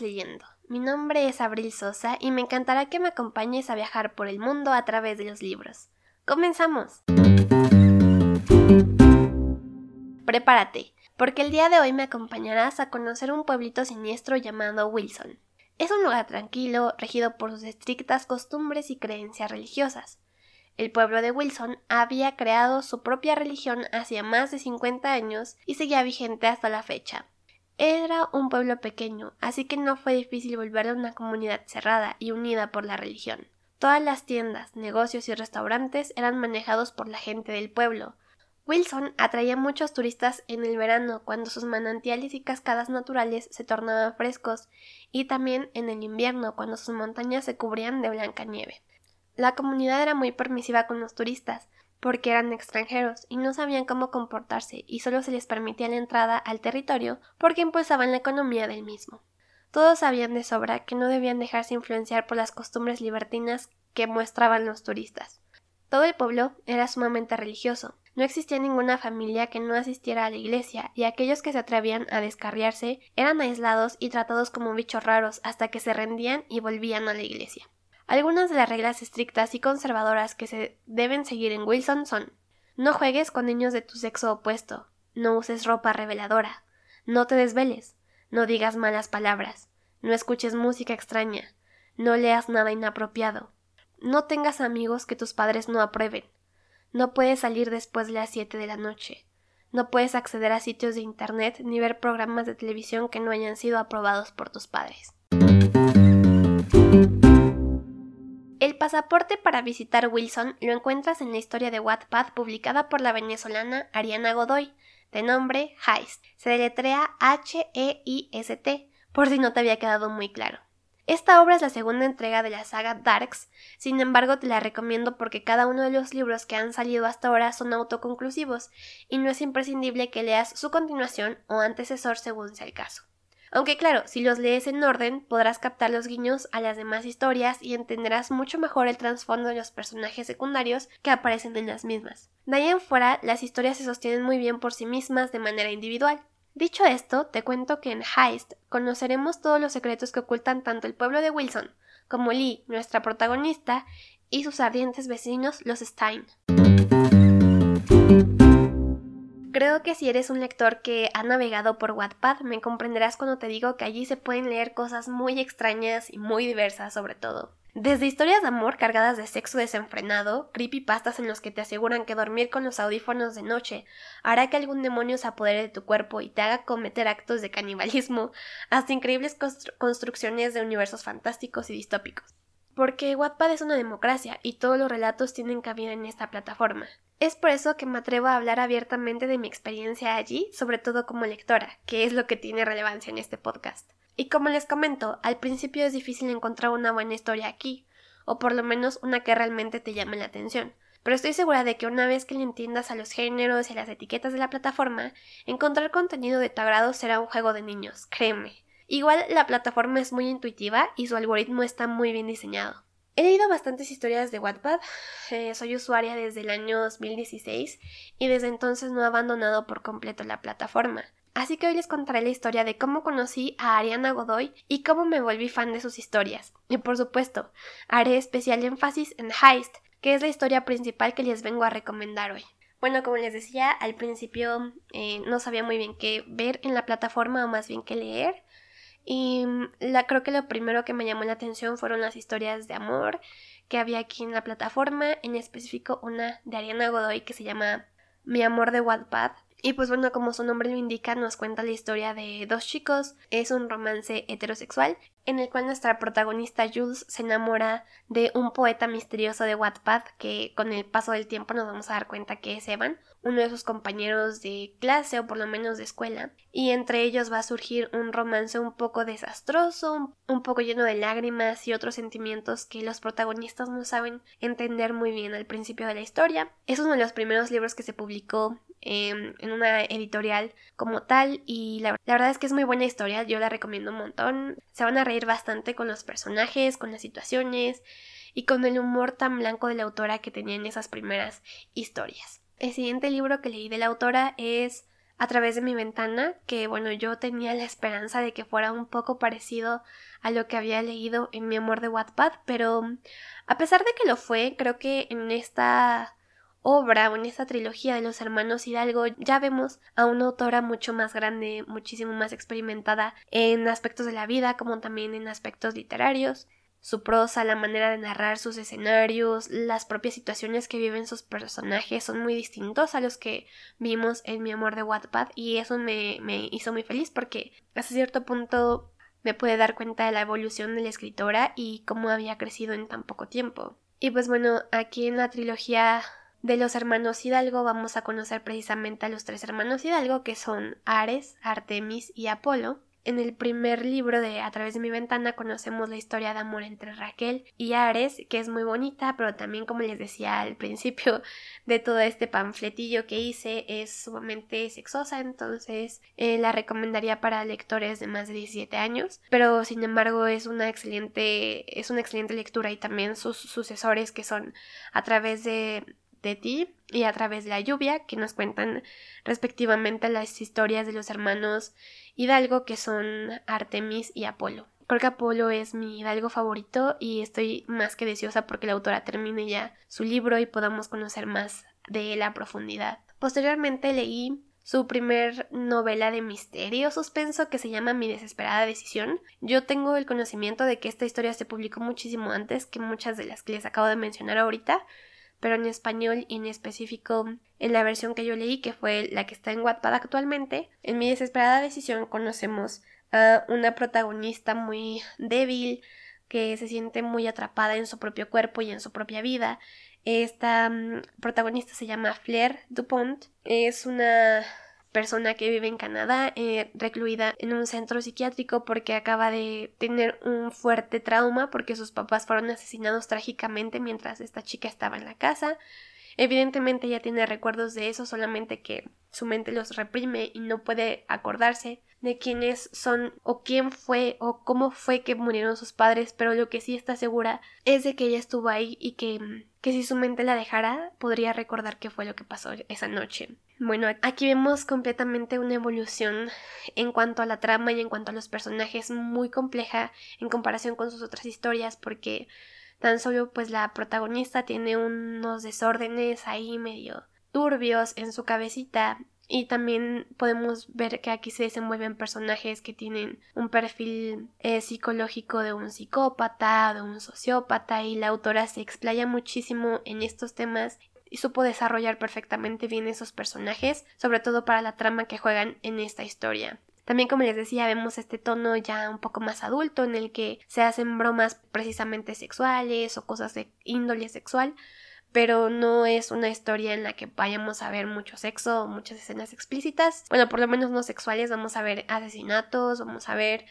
leyendo. Mi nombre es Abril Sosa y me encantará que me acompañes a viajar por el mundo a través de los libros. ¡Comenzamos! Prepárate, porque el día de hoy me acompañarás a conocer un pueblito siniestro llamado Wilson. Es un lugar tranquilo, regido por sus estrictas costumbres y creencias religiosas. El pueblo de Wilson había creado su propia religión hacía más de 50 años y seguía vigente hasta la fecha. Era un pueblo pequeño, así que no fue difícil volverlo una comunidad cerrada y unida por la religión. Todas las tiendas, negocios y restaurantes eran manejados por la gente del pueblo. Wilson atraía muchos turistas en el verano cuando sus manantiales y cascadas naturales se tornaban frescos y también en el invierno cuando sus montañas se cubrían de blanca nieve. La comunidad era muy permisiva con los turistas, porque eran extranjeros y no sabían cómo comportarse y solo se les permitía la entrada al territorio porque impulsaban la economía del mismo. Todos sabían de sobra que no debían dejarse influenciar por las costumbres libertinas que muestraban los turistas. Todo el pueblo era sumamente religioso. No existía ninguna familia que no asistiera a la iglesia, y aquellos que se atrevían a descarriarse eran aislados y tratados como bichos raros hasta que se rendían y volvían a la iglesia. Algunas de las reglas estrictas y conservadoras que se deben seguir en Wilson son no juegues con niños de tu sexo opuesto, no uses ropa reveladora, no te desveles, no digas malas palabras, no escuches música extraña, no leas nada inapropiado, no tengas amigos que tus padres no aprueben, no puedes salir después de las siete de la noche, no puedes acceder a sitios de internet ni ver programas de televisión que no hayan sido aprobados por tus padres. El pasaporte para visitar Wilson lo encuentras en la historia de Wattpad publicada por la venezolana Ariana Godoy, de nombre Heist. Se deletrea H-E-I-S-T, por si no te había quedado muy claro. Esta obra es la segunda entrega de la saga Darks, sin embargo te la recomiendo porque cada uno de los libros que han salido hasta ahora son autoconclusivos y no es imprescindible que leas su continuación o antecesor según sea el caso. Aunque claro, si los lees en orden, podrás captar los guiños a las demás historias y entenderás mucho mejor el trasfondo de los personajes secundarios que aparecen en las mismas. De ahí en fuera, las historias se sostienen muy bien por sí mismas de manera individual. Dicho esto, te cuento que en Heist conoceremos todos los secretos que ocultan tanto el pueblo de Wilson como Lee, nuestra protagonista, y sus ardientes vecinos, los Stein. Creo que si eres un lector que ha navegado por Wattpad, me comprenderás cuando te digo que allí se pueden leer cosas muy extrañas y muy diversas sobre todo. Desde historias de amor cargadas de sexo desenfrenado, creepypastas en los que te aseguran que dormir con los audífonos de noche hará que algún demonio se apodere de tu cuerpo y te haga cometer actos de canibalismo, hasta increíbles construcciones de universos fantásticos y distópicos. Porque Wattpad es una democracia y todos los relatos tienen cabida en esta plataforma. Es por eso que me atrevo a hablar abiertamente de mi experiencia allí, sobre todo como lectora, que es lo que tiene relevancia en este podcast. Y como les comento, al principio es difícil encontrar una buena historia aquí, o por lo menos una que realmente te llame la atención. Pero estoy segura de que una vez que le entiendas a los géneros y a las etiquetas de la plataforma, encontrar contenido de tu agrado será un juego de niños, créeme. Igual la plataforma es muy intuitiva y su algoritmo está muy bien diseñado. He leído bastantes historias de Wattpad, eh, soy usuaria desde el año 2016 y desde entonces no he abandonado por completo la plataforma. Así que hoy les contaré la historia de cómo conocí a Ariana Godoy y cómo me volví fan de sus historias. Y por supuesto, haré especial énfasis en Heist, que es la historia principal que les vengo a recomendar hoy. Bueno, como les decía, al principio eh, no sabía muy bien qué ver en la plataforma o más bien qué leer. Y mm, la, creo que lo primero que me llamó la atención fueron las historias de amor que había aquí en la plataforma, en específico una de Ariana Godoy que se llama Mi amor de Wattpad. Y pues bueno, como su nombre lo indica, nos cuenta la historia de dos chicos. Es un romance heterosexual en el cual nuestra protagonista Jules se enamora de un poeta misterioso de Wattpad que con el paso del tiempo nos vamos a dar cuenta que es Evan, uno de sus compañeros de clase o por lo menos de escuela, y entre ellos va a surgir un romance un poco desastroso, un poco lleno de lágrimas y otros sentimientos que los protagonistas no saben entender muy bien al principio de la historia. Es uno de los primeros libros que se publicó em, en una editorial como tal y la, la, verdad es que es muy buena historia, yo la recomiendo un montón. Se van a bastante con los personajes, con las situaciones y con el humor tan blanco de la autora que tenía en esas primeras historias. El siguiente libro que leí de la autora es a través de mi ventana, que bueno, yo tenía la esperanza de que fuera un poco parecido a lo que había leído en mi amor de Wattpad, pero a pesar de que lo fue, creo que en esta obra o en esta trilogía de los hermanos Hidalgo ya vemos a una autora mucho más grande, muchísimo más experimentada en aspectos de la vida como también en aspectos literarios su prosa, la manera de narrar sus escenarios, las propias situaciones que viven sus personajes son muy distintos a los que vimos en Mi Amor de Wattpad y eso me, me hizo muy feliz porque hasta cierto punto me pude dar cuenta de la evolución de la escritora y cómo había crecido en tan poco tiempo. Y pues bueno, aquí en la trilogía de los hermanos Hidalgo vamos a conocer precisamente a los tres hermanos Hidalgo que son Ares, Artemis y Apolo. En el primer libro de A través de mi ventana conocemos la historia de amor entre Raquel y Ares, que es muy bonita, pero también como les decía al principio de todo este panfletillo que hice es sumamente sexosa, entonces eh, la recomendaría para lectores de más de 17 años, pero sin embargo es una excelente es una excelente lectura y también sus sucesores que son a través de de ti y a través de la lluvia que nos cuentan respectivamente las historias de los hermanos hidalgo que son Artemis y Apolo. Creo que Apolo es mi hidalgo favorito y estoy más que deseosa porque la autora termine ya su libro y podamos conocer más de la profundidad. Posteriormente leí su primer novela de misterio suspenso que se llama Mi desesperada decisión. Yo tengo el conocimiento de que esta historia se publicó muchísimo antes que muchas de las que les acabo de mencionar ahorita, pero en español y en específico en la versión que yo leí, que fue la que está en Wattpad actualmente, en mi desesperada decisión conocemos a una protagonista muy débil, que se siente muy atrapada en su propio cuerpo y en su propia vida. Esta mm, protagonista se llama Flair Dupont, es una persona que vive en Canadá, eh, recluida en un centro psiquiátrico porque acaba de tener un fuerte trauma porque sus papás fueron asesinados trágicamente mientras esta chica estaba en la casa. Evidentemente ella tiene recuerdos de eso, solamente que su mente los reprime y no puede acordarse de quiénes son o quién fue o cómo fue que murieron sus padres, pero lo que sí está segura es de que ella estuvo ahí y que, que si su mente la dejara podría recordar qué fue lo que pasó esa noche. Bueno, aquí vemos completamente una evolución en cuanto a la trama y en cuanto a los personajes muy compleja en comparación con sus otras historias porque tan solo pues la protagonista tiene unos desórdenes ahí medio turbios en su cabecita y también podemos ver que aquí se desenvuelven personajes que tienen un perfil eh, psicológico de un psicópata, de un sociópata, y la autora se explaya muchísimo en estos temas y supo desarrollar perfectamente bien esos personajes, sobre todo para la trama que juegan en esta historia. También, como les decía, vemos este tono ya un poco más adulto en el que se hacen bromas precisamente sexuales o cosas de índole sexual, pero no es una historia en la que vayamos a ver mucho sexo o muchas escenas explícitas. Bueno, por lo menos no sexuales, vamos a ver asesinatos, vamos a ver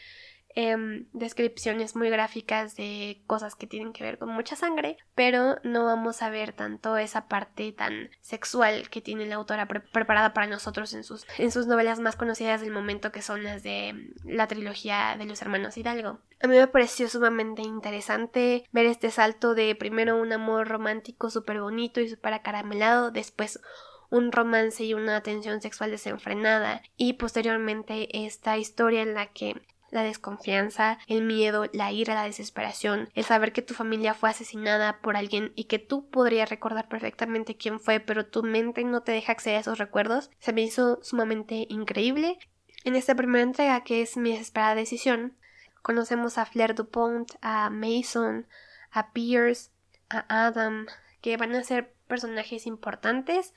Em, descripciones muy gráficas de cosas que tienen que ver con mucha sangre, pero no vamos a ver tanto esa parte tan sexual que tiene la autora preparada para nosotros en sus, en sus novelas más conocidas del momento que son las de em, la trilogía de los hermanos Hidalgo. A mí me pareció sumamente interesante ver este salto de primero un amor romántico súper bonito y súper acaramelado, después un romance y una tensión sexual desenfrenada y posteriormente esta historia en la que la desconfianza, el miedo, la ira, la desesperación, el saber que tu familia fue asesinada por alguien y que tú podrías recordar perfectamente quién fue, pero tu mente no te deja acceder a esos recuerdos, se me hizo sumamente increíble. En esta primera entrega, que es mi desesperada decisión, conocemos a Flair Dupont, a Mason, a Pierce, a Adam, que van a ser personajes importantes,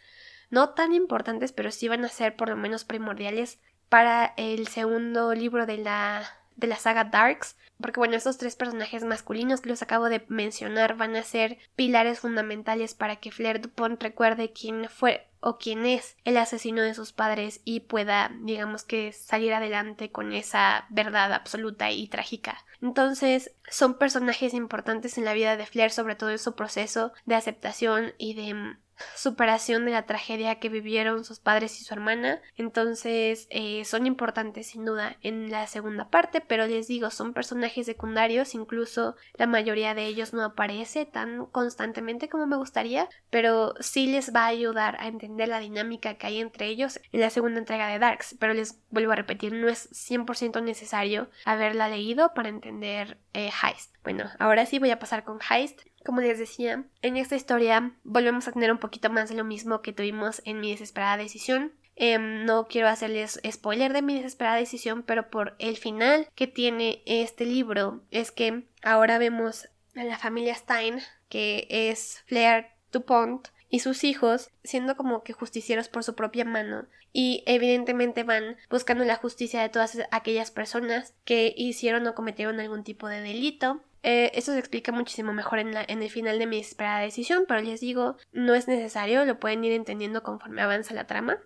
no tan importantes, pero sí van a ser por lo menos primordiales para el segundo libro de la, de la saga Darks, porque bueno, estos tres personajes masculinos que los acabo de mencionar van a ser pilares fundamentales para que Flair Dupont recuerde quién fue o quién es el asesino de sus padres y pueda, digamos que, salir adelante con esa verdad absoluta y trágica. Entonces, son personajes importantes en la vida de Flair, sobre todo en su proceso de aceptación y de superación de la tragedia que vivieron sus padres y su hermana. Entonces eh, son importantes sin duda en la segunda parte, pero les digo, son personajes secundarios, incluso la mayoría de ellos no aparece tan constantemente como me gustaría, pero sí les va a ayudar a entender la dinámica que hay entre ellos en la segunda entrega de Darks. Pero les vuelvo a repetir, no es 100% necesario haberla leído para entender eh, Heist. Bueno, ahora sí voy a pasar con Heist. Como les decía, en esta historia volvemos a tener un poquito más de lo mismo que tuvimos en mi desesperada decisión. Em, no quiero hacerles spoiler de mi desesperada decisión, pero por el final que tiene este libro es que ahora vemos a la familia Stein, que es Flair Dupont, y sus hijos siendo como que justicieros por su propia mano y evidentemente van buscando la justicia de todas aquellas personas que hicieron o cometieron algún tipo de delito eh, esto se explica muchísimo mejor en, en el final de mi esperada decisión, pero les digo, no es necesario, lo pueden ir entendiendo conforme avanza la trama.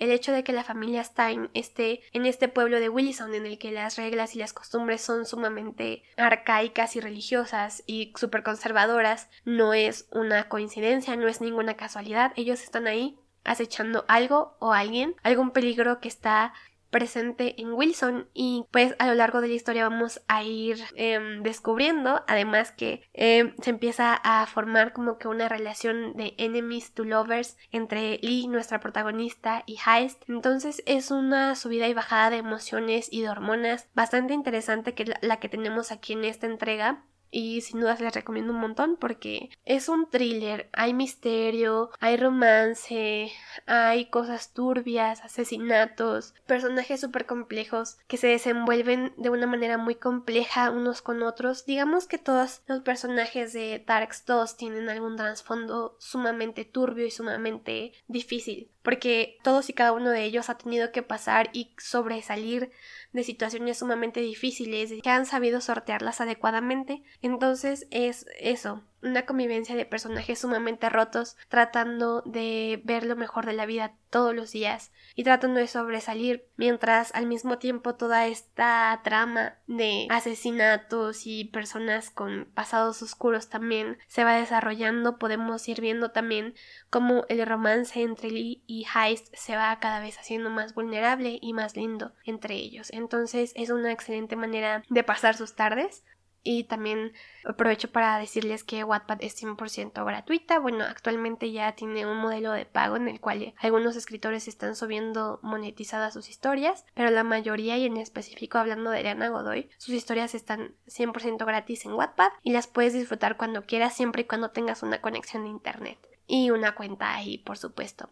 El hecho de que la familia Stein esté en este pueblo de Willison en el que las reglas y las costumbres son sumamente arcaicas y religiosas y súper conservadoras no es una coincidencia, no es ninguna casualidad. Ellos están ahí acechando algo o alguien, algún peligro que está presente en Wilson y pues a lo largo de la historia vamos a ir em, descubriendo además que em, se empieza a formar como que una relación de enemies to lovers entre Lee nuestra protagonista y Heist. Entonces es una subida y bajada de emociones y de hormonas bastante interesante que la que tenemos aquí en esta entrega y sin dudas les recomiendo un montón porque es un thriller, hay misterio, hay romance, hay cosas turbias, asesinatos, personajes súper complejos que se desenvuelven de una manera muy compleja unos con otros. Digamos que todos los personajes de Darks 2 tienen algún trasfondo sumamente turbio y sumamente difícil porque todos y cada uno de ellos ha tenido que pasar y sobresalir de situaciones sumamente difíciles que han sabido sortearlas adecuadamente. Entonces es eso, una convivencia de personajes sumamente rotos tratando de ver lo mejor de la vida todos los días y tratando de sobresalir mientras al mismo tiempo toda esta trama de asesinatos y personas con pasados oscuros también se va desarrollando podemos ir viendo también cómo el romance entre Lee y Heist se va cada vez haciendo más vulnerable y más lindo entre ellos. Entonces es una excelente manera de pasar sus tardes y también aprovecho para decirles que Wattpad es 100% gratuita. Bueno, actualmente ya tiene un modelo de pago en el cual algunos escritores están subiendo monetizadas sus historias, pero la mayoría y en específico hablando de Eliana Godoy, sus historias están 100% gratis en Wattpad y las puedes disfrutar cuando quieras siempre y cuando tengas una conexión de internet y una cuenta ahí, por supuesto.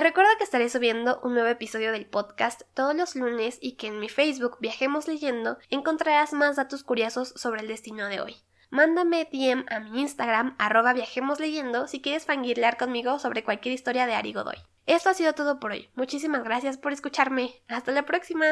Recuerdo que estaré subiendo un nuevo episodio del podcast todos los lunes y que en mi Facebook Viajemos Leyendo encontrarás más datos curiosos sobre el destino de hoy. Mándame DM a mi Instagram, arroba Viajemos Leyendo, si quieres fangirlear conmigo sobre cualquier historia de Ari Godoy. Esto ha sido todo por hoy. Muchísimas gracias por escucharme. Hasta la próxima.